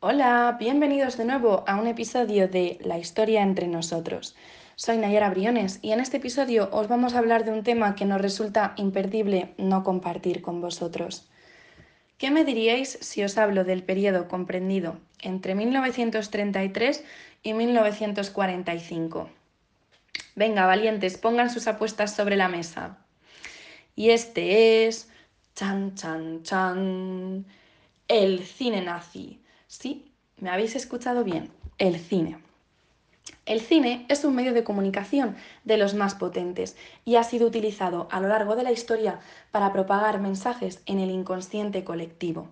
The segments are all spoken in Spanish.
Hola, bienvenidos de nuevo a un episodio de La historia entre nosotros. Soy Nayara Briones y en este episodio os vamos a hablar de un tema que nos resulta imperdible no compartir con vosotros. ¿Qué me diríais si os hablo del periodo comprendido entre 1933 y 1945? Venga, valientes, pongan sus apuestas sobre la mesa. Y este es... Chan, chan, chan. El cine nazi. Sí, me habéis escuchado bien. El cine. El cine es un medio de comunicación de los más potentes y ha sido utilizado a lo largo de la historia para propagar mensajes en el inconsciente colectivo.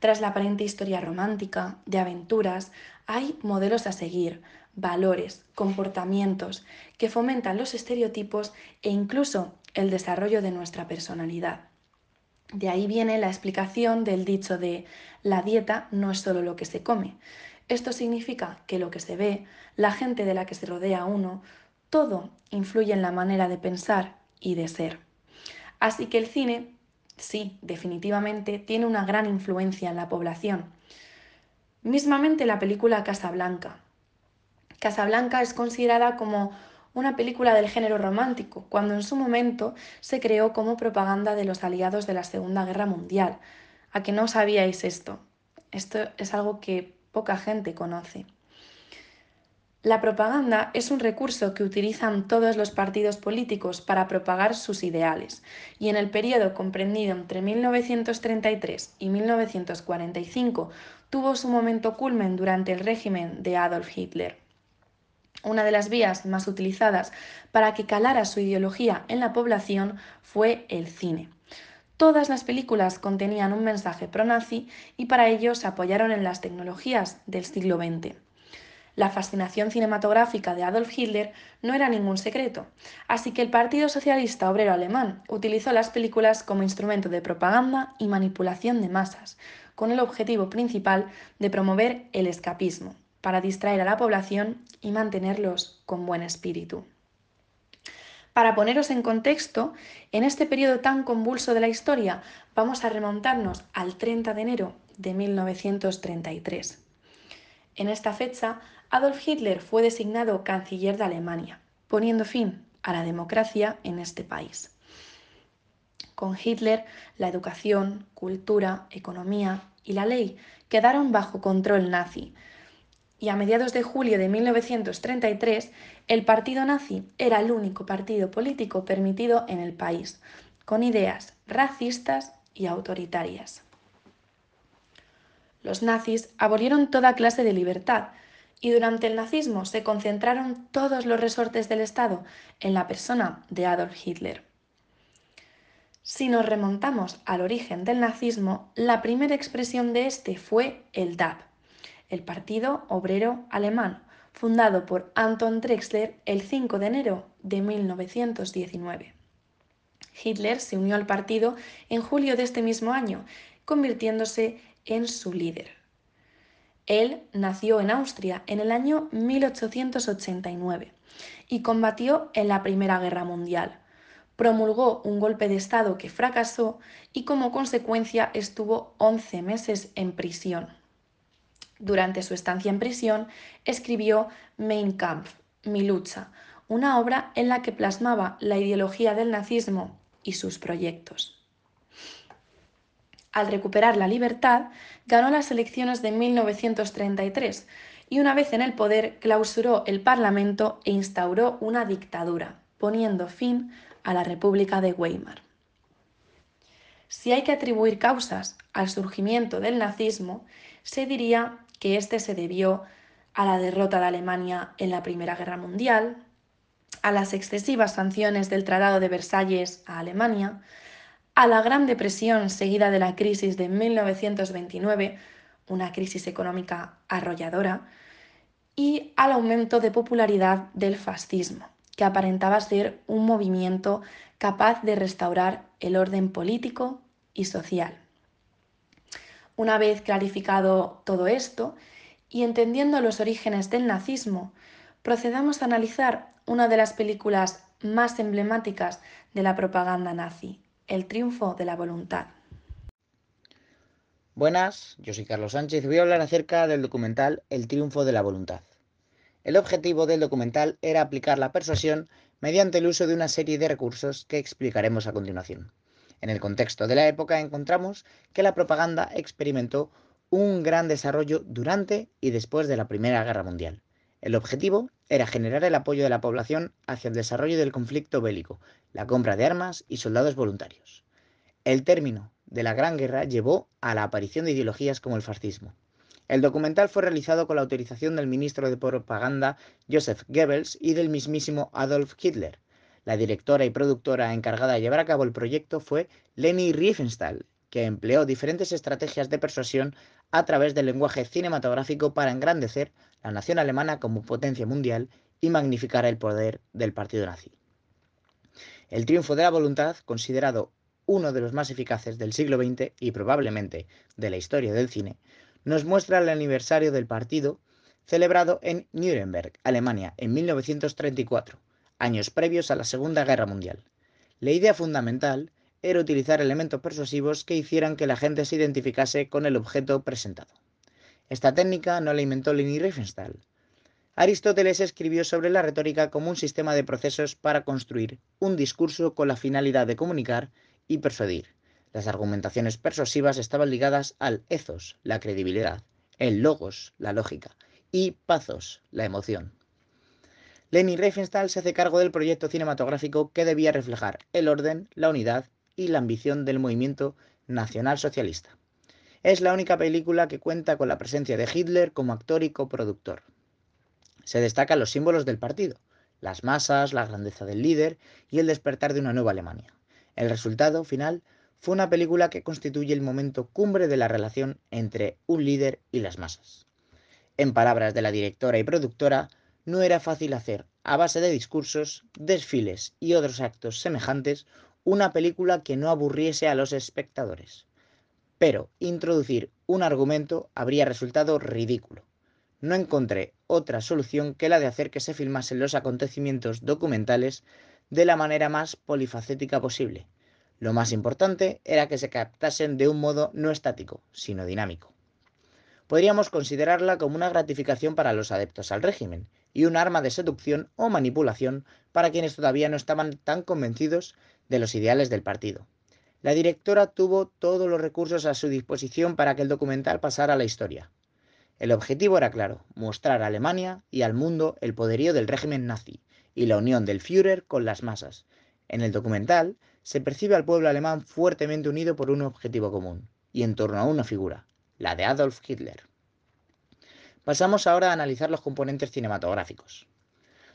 Tras la aparente historia romántica, de aventuras, hay modelos a seguir, valores, comportamientos que fomentan los estereotipos e incluso el desarrollo de nuestra personalidad. De ahí viene la explicación del dicho de la dieta no es solo lo que se come. Esto significa que lo que se ve, la gente de la que se rodea uno, todo influye en la manera de pensar y de ser. Así que el cine, sí, definitivamente, tiene una gran influencia en la población. Mismamente la película Casablanca, Casablanca es considerada como una película del género romántico, cuando en su momento se creó como propaganda de los aliados de la Segunda Guerra Mundial. ¿A que no sabíais esto? Esto es algo que poca gente conoce. La propaganda es un recurso que utilizan todos los partidos políticos para propagar sus ideales, y en el periodo comprendido entre 1933 y 1945 tuvo su momento culmen durante el régimen de Adolf Hitler. Una de las vías más utilizadas para que calara su ideología en la población fue el cine. Todas las películas contenían un mensaje pro-nazi y para ello se apoyaron en las tecnologías del siglo XX. La fascinación cinematográfica de Adolf Hitler no era ningún secreto, así que el Partido Socialista Obrero Alemán utilizó las películas como instrumento de propaganda y manipulación de masas, con el objetivo principal de promover el escapismo, para distraer a la población y mantenerlos con buen espíritu. Para poneros en contexto, en este periodo tan convulso de la historia vamos a remontarnos al 30 de enero de 1933. En esta fecha, Adolf Hitler fue designado canciller de Alemania, poniendo fin a la democracia en este país. Con Hitler, la educación, cultura, economía y la ley quedaron bajo control nazi, y a mediados de julio de 1933 el partido nazi era el único partido político permitido en el país, con ideas racistas y autoritarias. Los nazis abolieron toda clase de libertad y durante el nazismo se concentraron todos los resortes del Estado en la persona de Adolf Hitler. Si nos remontamos al origen del nazismo, la primera expresión de este fue el DAP, el Partido Obrero Alemán, fundado por Anton Drexler el 5 de enero de 1919. Hitler se unió al partido en julio de este mismo año, convirtiéndose en su líder. Él nació en Austria en el año 1889 y combatió en la Primera Guerra Mundial. Promulgó un golpe de Estado que fracasó y como consecuencia estuvo 11 meses en prisión. Durante su estancia en prisión, escribió Mein Kampf, Mi lucha, una obra en la que plasmaba la ideología del nazismo y sus proyectos. Al recuperar la libertad, ganó las elecciones de 1933 y una vez en el poder clausuró el Parlamento e instauró una dictadura, poniendo fin a la República de Weimar. Si hay que atribuir causas al surgimiento del nazismo, se diría que este se debió a la derrota de Alemania en la Primera Guerra Mundial, a las excesivas sanciones del Tratado de Versalles a Alemania, a la Gran Depresión seguida de la crisis de 1929, una crisis económica arrolladora, y al aumento de popularidad del fascismo, que aparentaba ser un movimiento capaz de restaurar el orden político y social. Una vez clarificado todo esto y entendiendo los orígenes del nazismo, procedamos a analizar una de las películas más emblemáticas de la propaganda nazi, El triunfo de la voluntad. Buenas, yo soy Carlos Sánchez y voy a hablar acerca del documental El triunfo de la voluntad. El objetivo del documental era aplicar la persuasión mediante el uso de una serie de recursos que explicaremos a continuación. En el contexto de la época encontramos que la propaganda experimentó un gran desarrollo durante y después de la Primera Guerra Mundial. El objetivo era generar el apoyo de la población hacia el desarrollo del conflicto bélico, la compra de armas y soldados voluntarios. El término de la Gran Guerra llevó a la aparición de ideologías como el fascismo. El documental fue realizado con la autorización del ministro de Propaganda Joseph Goebbels y del mismísimo Adolf Hitler. La directora y productora encargada de llevar a cabo el proyecto fue Leni Riefenstahl, que empleó diferentes estrategias de persuasión a través del lenguaje cinematográfico para engrandecer la nación alemana como potencia mundial y magnificar el poder del partido nazi. El triunfo de la voluntad, considerado uno de los más eficaces del siglo XX y probablemente de la historia del cine, nos muestra el aniversario del partido celebrado en Nuremberg, Alemania, en 1934, años previos a la Segunda Guerra Mundial. La idea fundamental era utilizar elementos persuasivos que hicieran que la gente se identificase con el objeto presentado. Esta técnica no la inventó Leni Riefenstahl. Aristóteles escribió sobre la retórica como un sistema de procesos para construir un discurso con la finalidad de comunicar y persuadir. Las argumentaciones persuasivas estaban ligadas al ethos, la credibilidad, el logos, la lógica, y pathos, la emoción. Leni Riefenstahl se hace cargo del proyecto cinematográfico que debía reflejar el orden, la unidad y la ambición del movimiento nacional-socialista. Es la única película que cuenta con la presencia de Hitler como actor y coproductor. Se destacan los símbolos del partido, las masas, la grandeza del líder y el despertar de una nueva Alemania. El resultado final fue una película que constituye el momento cumbre de la relación entre un líder y las masas. En palabras de la directora y productora, no era fácil hacer, a base de discursos, desfiles y otros actos semejantes, una película que no aburriese a los espectadores. Pero introducir un argumento habría resultado ridículo. No encontré otra solución que la de hacer que se filmasen los acontecimientos documentales de la manera más polifacética posible. Lo más importante era que se captasen de un modo no estático, sino dinámico. Podríamos considerarla como una gratificación para los adeptos al régimen y un arma de seducción o manipulación para quienes todavía no estaban tan convencidos de los ideales del partido. La directora tuvo todos los recursos a su disposición para que el documental pasara a la historia. El objetivo era claro, mostrar a Alemania y al mundo el poderío del régimen nazi, y la unión del Führer con las masas. En el documental se percibe al pueblo alemán fuertemente unido por un objetivo común y en torno a una figura, la de Adolf Hitler. Pasamos ahora a analizar los componentes cinematográficos.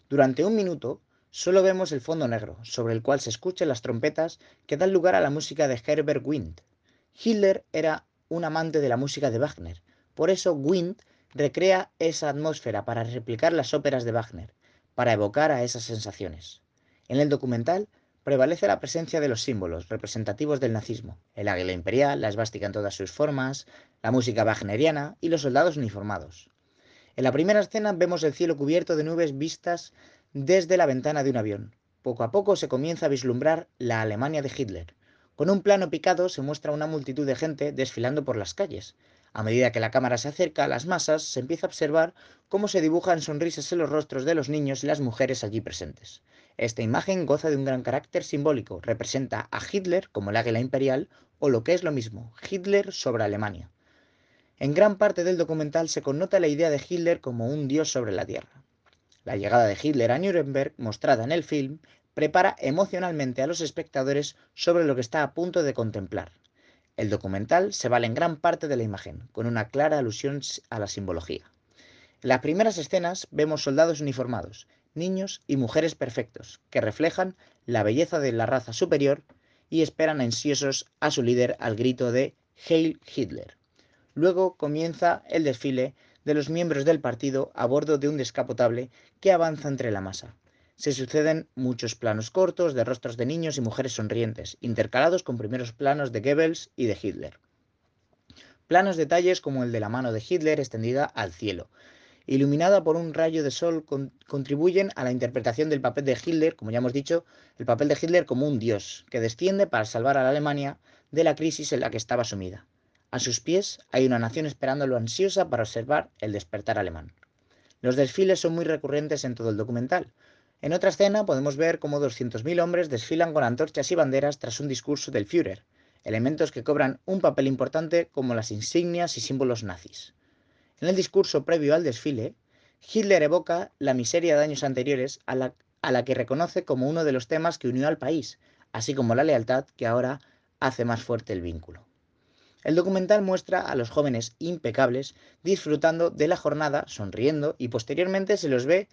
Durante un minuto solo vemos el fondo negro, sobre el cual se escuchan las trompetas que dan lugar a la música de Herbert Wind. Hitler era un amante de la música de Wagner, por eso Wind recrea esa atmósfera para replicar las óperas de Wagner, para evocar a esas sensaciones. En el documental prevalece la presencia de los símbolos representativos del nazismo, el águila imperial, la esvástica en todas sus formas, la música wagneriana y los soldados uniformados. En la primera escena vemos el cielo cubierto de nubes vistas desde la ventana de un avión. Poco a poco se comienza a vislumbrar la Alemania de Hitler. Con un plano picado se muestra una multitud de gente desfilando por las calles, a medida que la cámara se acerca a las masas, se empieza a observar cómo se dibujan sonrisas en los rostros de los niños y las mujeres allí presentes. Esta imagen goza de un gran carácter simbólico, representa a Hitler como el águila imperial o lo que es lo mismo, Hitler sobre Alemania. En gran parte del documental se connota la idea de Hitler como un dios sobre la tierra. La llegada de Hitler a Nuremberg, mostrada en el film, prepara emocionalmente a los espectadores sobre lo que está a punto de contemplar. El documental se vale en gran parte de la imagen, con una clara alusión a la simbología. En las primeras escenas vemos soldados uniformados, niños y mujeres perfectos, que reflejan la belleza de la raza superior y esperan ansiosos a su líder al grito de Heil Hitler. Luego comienza el desfile de los miembros del partido a bordo de un descapotable que avanza entre la masa se suceden muchos planos cortos de rostros de niños y mujeres sonrientes, intercalados con primeros planos de Goebbels y de Hitler. Planos detalles como el de la mano de Hitler extendida al cielo, iluminada por un rayo de sol, contribuyen a la interpretación del papel de Hitler, como ya hemos dicho, el papel de Hitler como un dios que desciende para salvar a la Alemania de la crisis en la que estaba sumida. A sus pies hay una nación esperándolo ansiosa para observar el despertar alemán. Los desfiles son muy recurrentes en todo el documental. En otra escena podemos ver cómo 200.000 hombres desfilan con antorchas y banderas tras un discurso del Führer, elementos que cobran un papel importante como las insignias y símbolos nazis. En el discurso previo al desfile, Hitler evoca la miseria de años anteriores a la, a la que reconoce como uno de los temas que unió al país, así como la lealtad que ahora hace más fuerte el vínculo. El documental muestra a los jóvenes impecables disfrutando de la jornada, sonriendo y posteriormente se los ve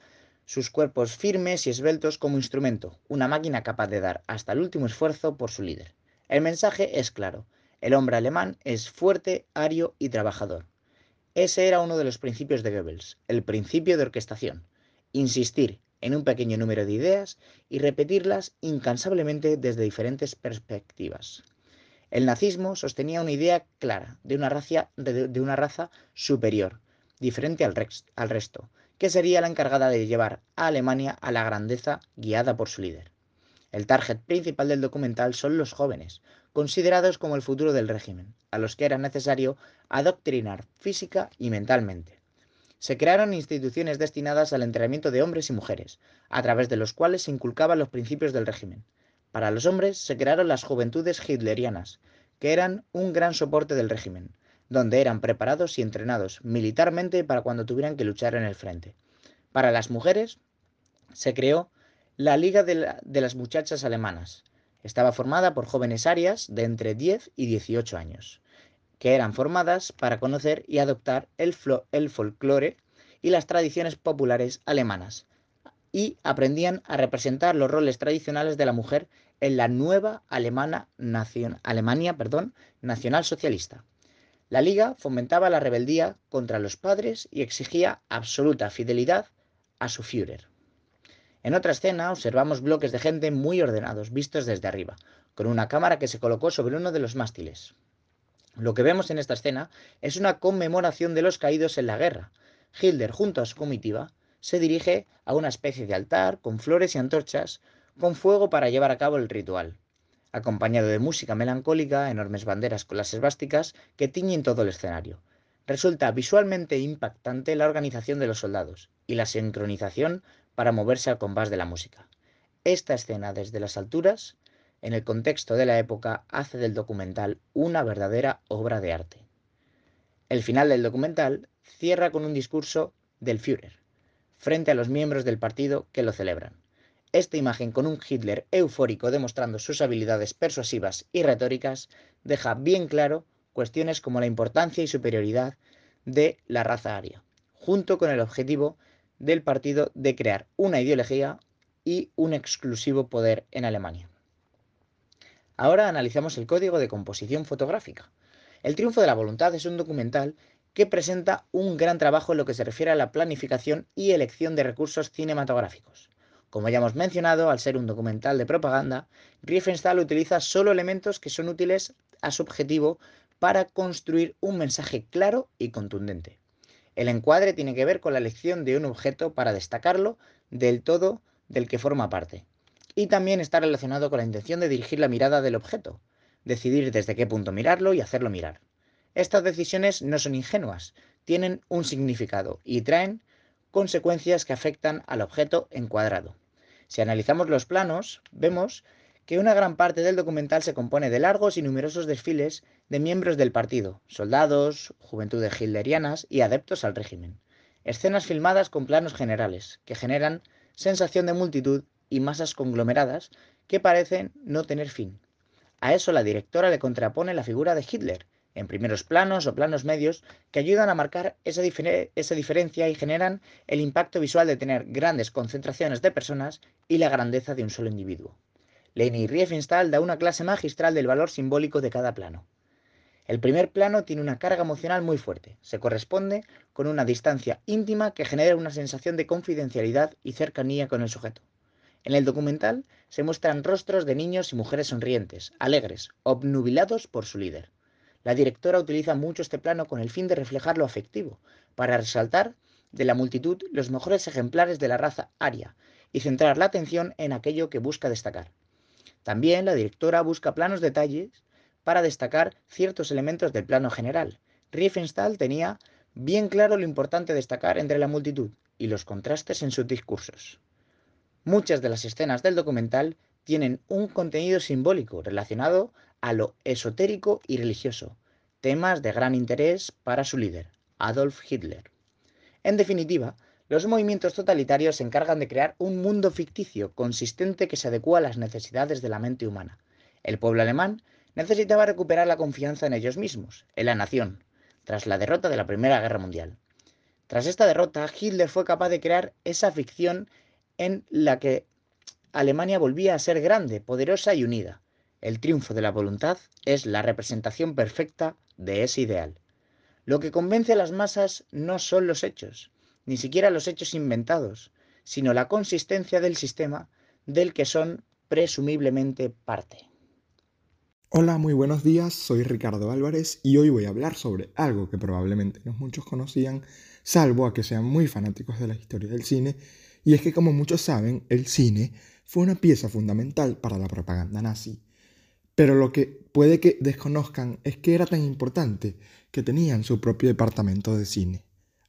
sus cuerpos firmes y esbeltos como instrumento, una máquina capaz de dar hasta el último esfuerzo por su líder. El mensaje es claro, el hombre alemán es fuerte, ario y trabajador. Ese era uno de los principios de Goebbels, el principio de orquestación. Insistir en un pequeño número de ideas y repetirlas incansablemente desde diferentes perspectivas. El nazismo sostenía una idea clara de una raza, superior, diferente al, al resto, que sería la encargada de llevar a Alemania a la grandeza guiada por su líder. El target principal del documental son los jóvenes, considerados como el futuro del régimen, a los que era necesario adoctrinar física y mentalmente. Se crearon instituciones destinadas al entrenamiento de hombres y mujeres, a través de los cuales se inculcaban los principios del régimen. Para los hombres se crearon las juventudes hitlerianas, que eran un gran soporte del régimen, donde eran preparados y entrenados militarmente para cuando tuvieran que luchar en el frente. Para las mujeres se creó la Liga de, la, de las Muchachas Alemanas, estaba formada por jóvenes arias de entre 10 y 18 años, que eran formadas para conocer y adoptar el folclore y las tradiciones populares alemanas, y aprendían a representar los roles tradicionales de la mujer en la nueva Alemana, Alemania perdón, nacional socialista. La Liga fomentaba la rebeldía contra los padres y exigía absoluta fidelidad a su Führer. En otra escena observamos bloques de gente muy ordenados, vistos desde arriba, con una cámara que se colocó sobre uno de los mástiles. Lo que vemos en esta escena es una conmemoración de los caídos en la guerra. Hitler, junto a su comitiva, se dirige a una especie de altar con flores y antorchas, con fuego para llevar a cabo el ritual, acompañado de música melancólica, enormes banderas con las esvásticas que tiñen todo el escenario. Resulta visualmente impactante la organización de los soldados y la sincronización para moverse al compás de la música. Esta escena desde las alturas, en el contexto de la época, hace del documental una verdadera obra de arte. El final del documental cierra con un discurso del Führer, frente a los miembros del partido que lo celebran. Esta imagen con un Hitler eufórico demostrando sus habilidades persuasivas y retóricas deja bien claro cuestiones como la importancia y superioridad de la raza aria, junto con el objetivo del partido de crear una ideología y un exclusivo poder en Alemania. Ahora analizamos el código de composición fotográfica. El triunfo de la voluntad es un documental que presenta un gran trabajo en lo que se refiere a la planificación y elección de recursos cinematográficos. Como ya hemos mencionado, al ser un documental de propaganda, Riefenstahl utiliza solo elementos que son útiles a su objetivo para construir un mensaje claro y contundente. El encuadre tiene que ver con la elección de un objeto para destacarlo del todo del que forma parte. Y también está relacionado con la intención de dirigir la mirada del objeto, decidir desde qué punto mirarlo y hacerlo mirar. Estas decisiones no son ingenuas, tienen un significado y traen consecuencias que afectan al objeto encuadrado. Si analizamos los planos, vemos que una gran parte del documental se compone de largos y numerosos desfiles de miembros del partido, soldados, juventudes hilderianas y adeptos al régimen. Escenas filmadas con planos generales, que generan sensación de multitud y masas conglomeradas que parecen no tener fin. A eso la directora le contrapone la figura de Hitler, en primeros planos o planos medios, que ayudan a marcar esa, esa, diferencia y generan el impacto visual de tener grandes concentraciones de personas y la grandeza de un solo individuo. Leni Riefenstahl da una clase magistral del valor simbólico de cada plano. El primer plano tiene una carga emocional muy fuerte. Se corresponde con una distancia íntima que genera una sensación de confidencialidad y cercanía con el sujeto. En el documental se muestran rostros de niños y mujeres sonrientes, alegres, obnubilados por su líder. La directora utiliza mucho este plano con el fin de reflejar lo afectivo, para resaltar de la multitud los mejores ejemplares de la raza aria y centrar la atención en aquello que busca destacar. También la directora busca planos detalles para destacar ciertos elementos del plano general. Riefenstahl tenía bien claro lo importante destacar entre la multitud y los contrastes en sus discursos. Muchas de las escenas del documental tienen un contenido simbólico relacionado a lo esotérico y religioso, temas de gran interés para su líder, Adolf Hitler. En definitiva, los movimientos totalitarios se encargan de crear un mundo ficticio consistente que se adecua a las necesidades de la mente humana. El pueblo alemán necesitaba recuperar la confianza en ellos mismos, en la nación, tras la derrota de la Primera Guerra Mundial. Tras esta derrota, Hitler fue capaz de crear esa ficción en la que Alemania volvía a ser grande, poderosa y unida. El triunfo de la voluntad es la representación perfecta de ese ideal. Lo que convence a las masas no son los hechos, ni siquiera los hechos inventados, sino la consistencia del sistema del que son presumiblemente parte. Hola, muy buenos días, soy Ricardo Álvarez y hoy voy a hablar sobre algo que probablemente no muchos conocían, salvo a que sean muy fanáticos de la historia del cine, y es que como muchos saben, el cine fue una pieza fundamental para la propaganda nazi. Pero lo que puede que desconozcan es que era tan importante que tenían su propio departamento de cine.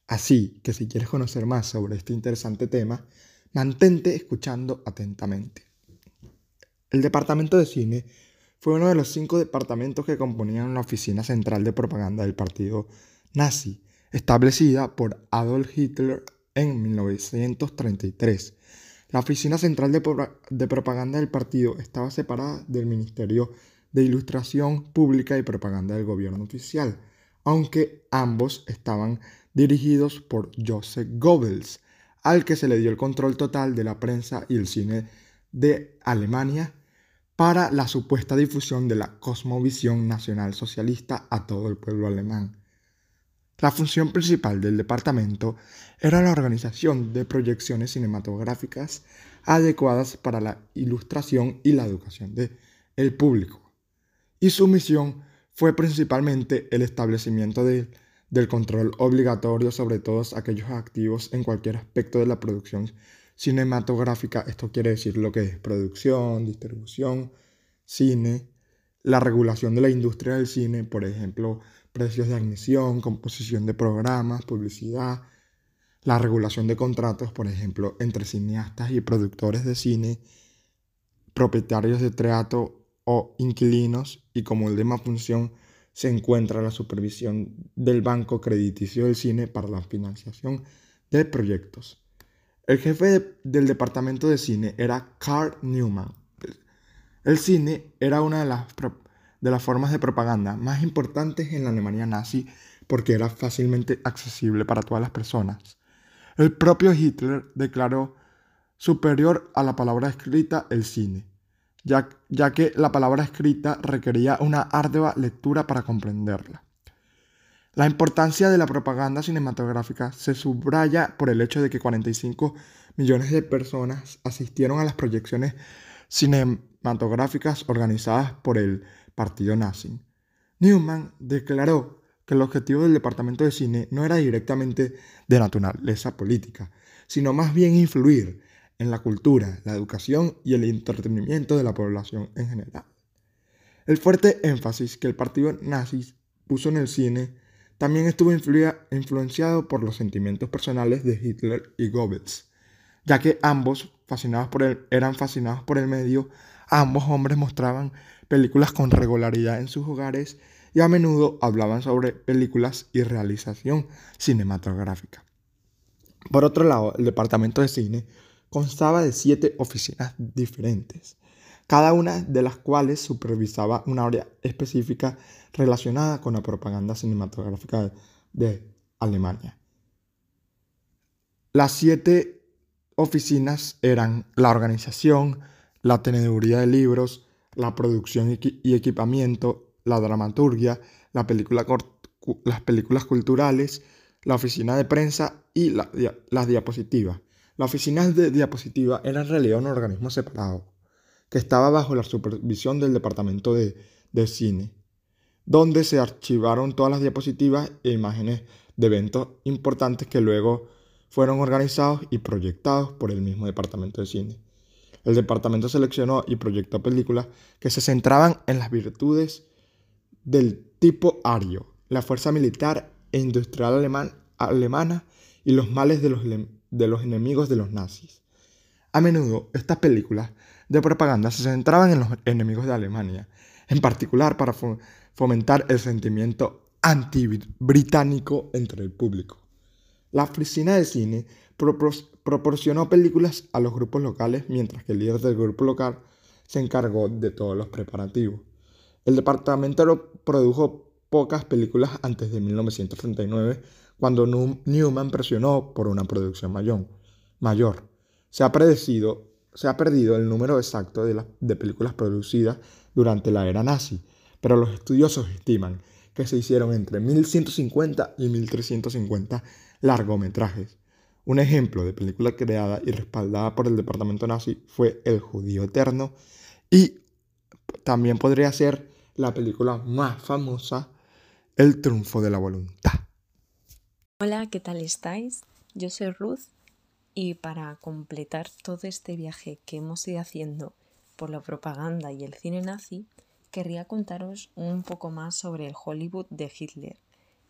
Así que si quieres conocer más sobre este interesante tema, mantente escuchando atentamente. El departamento de cine fue uno de los cinco departamentos que componían la oficina central de propaganda del partido nazi, establecida por Adolf Hitler en 1933. La oficina central de, propaganda del partido estaba separada del Ministerio de Ilustración Pública y Propaganda del gobierno oficial, aunque ambos estaban dirigidos por Joseph Goebbels, al que se le dio el control total de la prensa y el cine de Alemania para la supuesta difusión de la cosmovisión nacional socialista a todo el pueblo alemán. La función principal del departamento era la organización de proyecciones cinematográficas adecuadas para la ilustración y la educación del el público. Y su misión fue principalmente el establecimiento del control obligatorio sobre todos aquellos activos en cualquier aspecto de la producción cinematográfica, esto quiere decir lo que es producción, distribución, cine, la regulación de la industria del cine, por ejemplo, precios de admisión, composición de programas, publicidad, la regulación de contratos, por ejemplo, entre cineastas y productores de cine, propietarios de teatro o inquilinos, y como última función se encuentra la supervisión del banco crediticio del cine para la financiación de proyectos. El jefe del departamento de cine era Carl Newman. El cine era una de las, de las formas de propaganda más importantes en la Alemania nazi porque era fácilmente accesible para todas las personas. El propio Hitler declaró superior a la palabra escrita el cine, ya, que la palabra escrita requería una ardua lectura para comprenderla. La importancia de la propaganda cinematográfica se subraya por el hecho de que 45 millones de personas asistieron a las proyecciones cinematográficas organizadas por el partido nazi. Newman declaró que el objetivo del departamento de cine no era directamente de naturaleza política, sino más bien influir en la cultura, la educación y el entretenimiento de la población en general. El fuerte énfasis que el partido nazi puso en el cine también estuvo influenciado por los sentimientos personales de Hitler y Goebbels, ya que ambos, fascinados por él, eran fascinados por el medio, ambos hombres mostraban películas con regularidad en sus hogares y a menudo hablaban sobre películas y realización cinematográfica. Por otro lado, el departamento de cine constaba de siete oficinas diferentes, cada una de las cuales supervisaba una área específica relacionada con la propaganda cinematográfica de Alemania. Las siete oficinas eran la organización, la teneduría de libros, la producción y equipamiento, la dramaturgia, la las películas culturales, la oficina de prensa y las diapositivas. La oficina de diapositiva era en realidad un organismo separado que estaba bajo la supervisión del departamento de, cine, donde se archivaron todas las diapositivas e imágenes de eventos importantes que luego fueron organizados y proyectados por el mismo departamento de cine. El departamento seleccionó y proyectó películas que se centraban en las virtudes del tipo ario, la fuerza militar e industrial alemana y los males de los, de los enemigos de los nazis. A menudo estas películas de propaganda se centraban en los enemigos de Alemania, en particular para fomentar el sentimiento anti-británico entre el público. La oficina de cine proporcionó películas a los grupos locales mientras que el líder del grupo local se encargó de todos los preparativos. El departamento produjo pocas películas antes de 1939, cuando Newman presionó por una producción mayor. Se, ha se ha perdido el número exacto de, de películas producidas durante la era nazi, pero los estudiosos estiman que se hicieron entre 1150 y 1350 largometrajes. Un ejemplo de película creada y respaldada por el departamento nazi fue El judío eterno y también podría ser la película más famosa, El triunfo de la voluntad. Hola, ¿qué tal estáis? Yo soy Ruth y para completar todo este viaje que hemos ido haciendo por la propaganda y el cine nazi, querría contaros un poco más sobre el Hollywood de Hitler,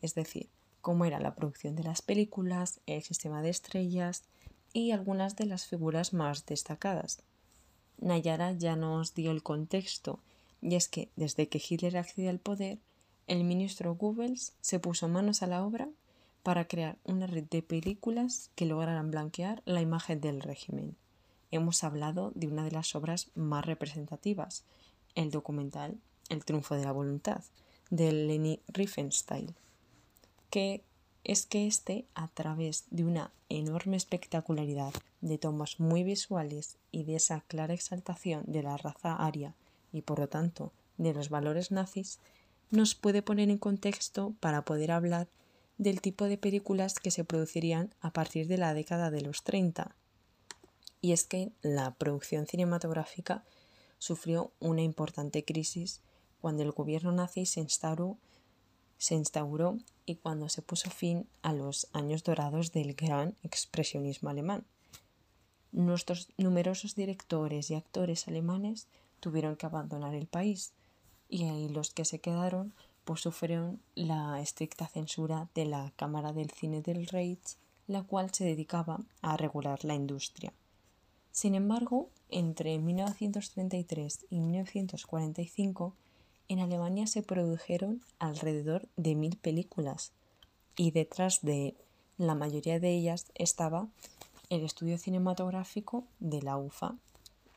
es decir, cómo era la producción de las películas, el sistema de estrellas y algunas de las figuras más destacadas. Nayara ya nos dio el contexto, y es que desde que Hitler accedió al poder, el ministro Goebbels se puso manos a la obra para crear una red de películas que lograran blanquear la imagen del régimen. Hemos hablado de una de las obras más representativas, el documental El triunfo de la voluntad, de Leni Riefenstahl que es que este, a través de una enorme espectacularidad de tomas muy visuales y de esa clara exaltación de la raza aria y por lo tanto de los valores nazis, nos puede poner en contexto para poder hablar del tipo de películas que se producirían a partir de la década de los 30. Y es que la producción cinematográfica sufrió una importante crisis cuando el gobierno nazi se instauró se instauró y cuando se puso fin a los años dorados del gran expresionismo alemán. Nuestros numerosos directores y actores alemanes tuvieron que abandonar el país y los que se quedaron pues sufrieron la estricta censura de la Cámara del Cine del Reich, la cual se dedicaba a regular la industria. Sin embargo, entre 1933 y 1945 en Alemania se produjeron alrededor de mil películas y detrás de la mayoría de ellas estaba el estudio cinematográfico de la UFA,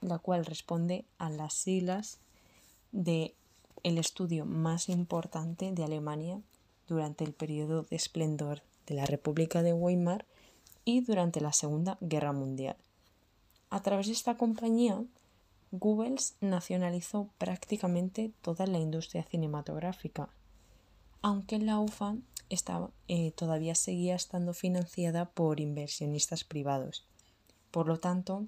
la cual responde a las siglas de el estudio más importante de Alemania durante el periodo de esplendor de la República de Weimar y durante la Segunda Guerra Mundial. A través de esta compañía Goebbels nacionalizó prácticamente toda la industria cinematográfica, aunque la UFA estaba, eh, todavía seguía estando financiada por inversionistas privados. Por lo tanto,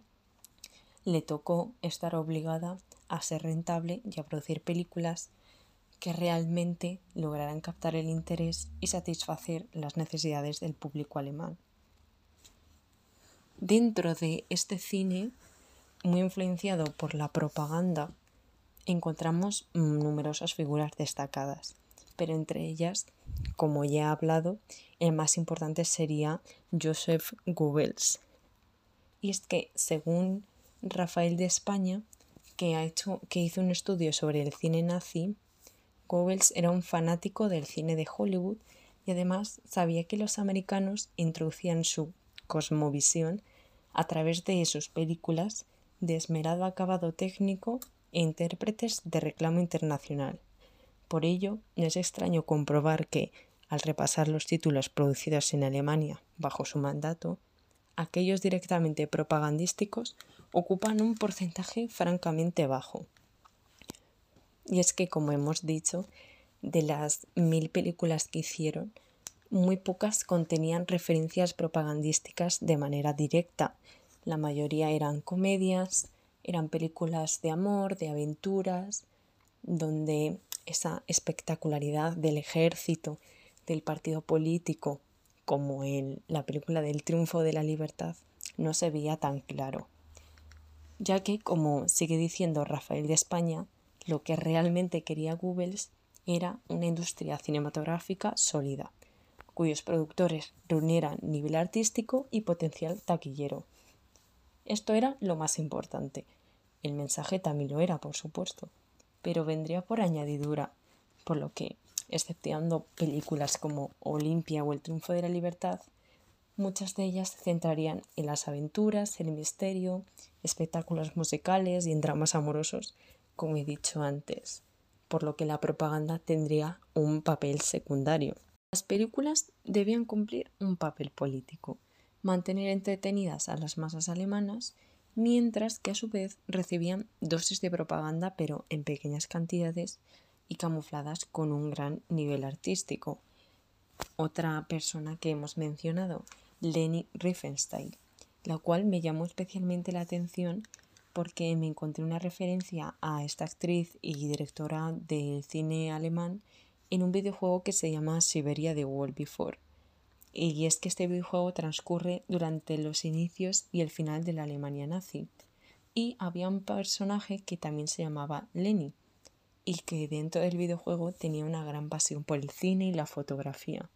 le tocó estar obligada a ser rentable y a producir películas que realmente lograran captar el interés y satisfacer las necesidades del público alemán. Dentro de este cine muy influenciado por la propaganda, encontramos numerosas figuras destacadas, pero entre ellas, como ya he hablado, el más importante sería Joseph Goebbels. Y es que, según Rafael de España, que, ha hecho, que hizo un estudio sobre el cine nazi, Goebbels era un fanático del cine de Hollywood y además sabía que los americanos introducían su cosmovisión a través de sus películas de esmerado acabado técnico e intérpretes de reclamo internacional. Por ello, no es extraño comprobar que, al repasar los títulos producidos en Alemania bajo su mandato, aquellos directamente propagandísticos ocupan un porcentaje francamente bajo. Y es que, como hemos dicho, de las mil películas que hicieron, muy pocas contenían referencias propagandísticas de manera directa, la mayoría eran comedias, eran películas de amor, de aventuras, donde esa espectacularidad del ejército, del partido político, como en la película del triunfo de la libertad, no se veía tan claro. Ya que, como sigue diciendo Rafael de España, lo que realmente quería Goebbels era una industria cinematográfica sólida, cuyos productores reunieran nivel artístico y potencial taquillero. Esto era lo más importante. El mensaje también lo era, por supuesto, pero vendría por añadidura, por lo que, exceptuando películas como Olimpia o El Triunfo de la Libertad, muchas de ellas se centrarían en las aventuras, el misterio, espectáculos musicales y en dramas amorosos, como he dicho antes, por lo que la propaganda tendría un papel secundario. Las películas debían cumplir un papel político, mantener entretenidas a las masas alemanas, mientras que a su vez recibían dosis de propaganda pero en pequeñas cantidades y camufladas con un gran nivel artístico. Otra persona que hemos mencionado, Leni Riefenstahl, la cual me llamó especialmente la atención porque me encontré una referencia a esta actriz y directora del cine alemán en un videojuego que se llama Siberia The World Before. Y es que este videojuego transcurre durante los inicios y el final de la Alemania nazi. Y había un personaje que también se llamaba Lenny y que dentro del videojuego tenía una gran pasión por el cine y la fotografía.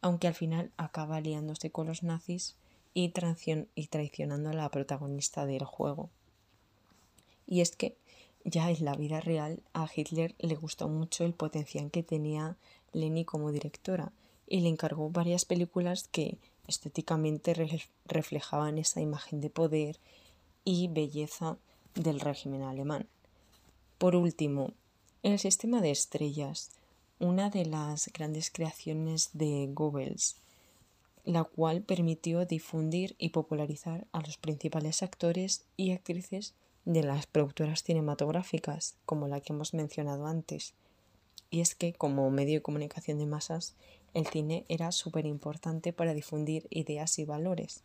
Aunque al final acaba liándose con los nazis y, y traicionando a la protagonista del juego. Y es que ya en la vida real a Hitler le gustó mucho el potencial que tenía Leni como directora y le encargó varias películas que estéticamente reflejaban esa imagen de poder y belleza del régimen alemán. Por último, el sistema de estrellas, una de las grandes creaciones de Goebbels, la cual permitió difundir y popularizar a los principales actores y actrices de las productoras cinematográficas, como la que hemos mencionado antes. Y es que, como medio de comunicación de masas, el cine era súper importante para difundir ideas y valores.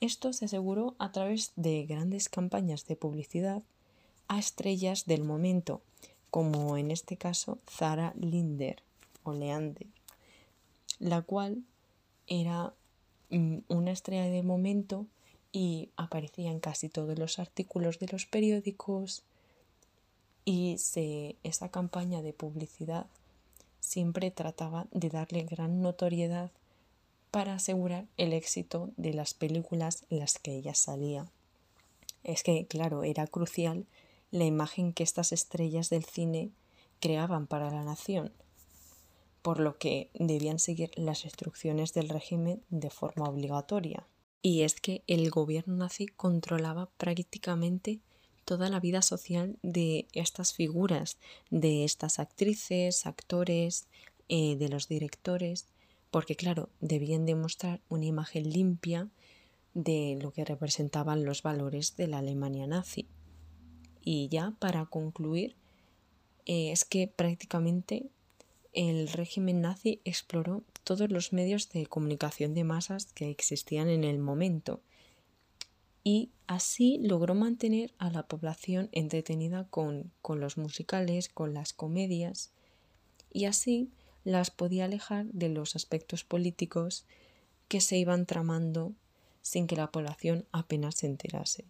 Esto se aseguró a través de grandes campañas de publicidad a estrellas del momento, como en este caso Zara Linder o Leander, la cual era mm, una estrella de momento y aparecía en casi todos los artículos de los periódicos y se, esa campaña de publicidad siempre trataba de darle gran notoriedad para asegurar el éxito de las películas en las que ella salía. Es que, claro, era crucial la imagen que estas estrellas del cine creaban para la nación por lo que debían seguir las instrucciones del régimen de forma obligatoria. Y es que el gobierno nazi controlaba prácticamente toda la vida social de estas figuras, de estas actrices, actores, eh, de los directores, porque claro, debían demostrar una imagen limpia de lo que representaban los valores de la Alemania nazi. Y ya para concluir, eh, es que prácticamente el régimen nazi exploró todos los medios de comunicación de masas que existían en el momento y así logró mantener a la población entretenida con, con los musicales, con las comedias y así las podía alejar de los aspectos políticos que se iban tramando sin que la población apenas se enterase.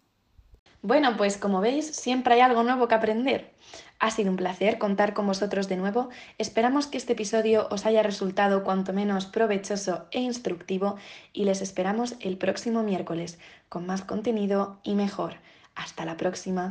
Bueno, pues como veis, siempre hay algo nuevo que aprender. Ha sido un placer contar con vosotros de nuevo. Esperamos que este episodio os haya resultado cuanto menos provechoso e instructivo y les esperamos el próximo miércoles con más contenido y mejor. Hasta la próxima.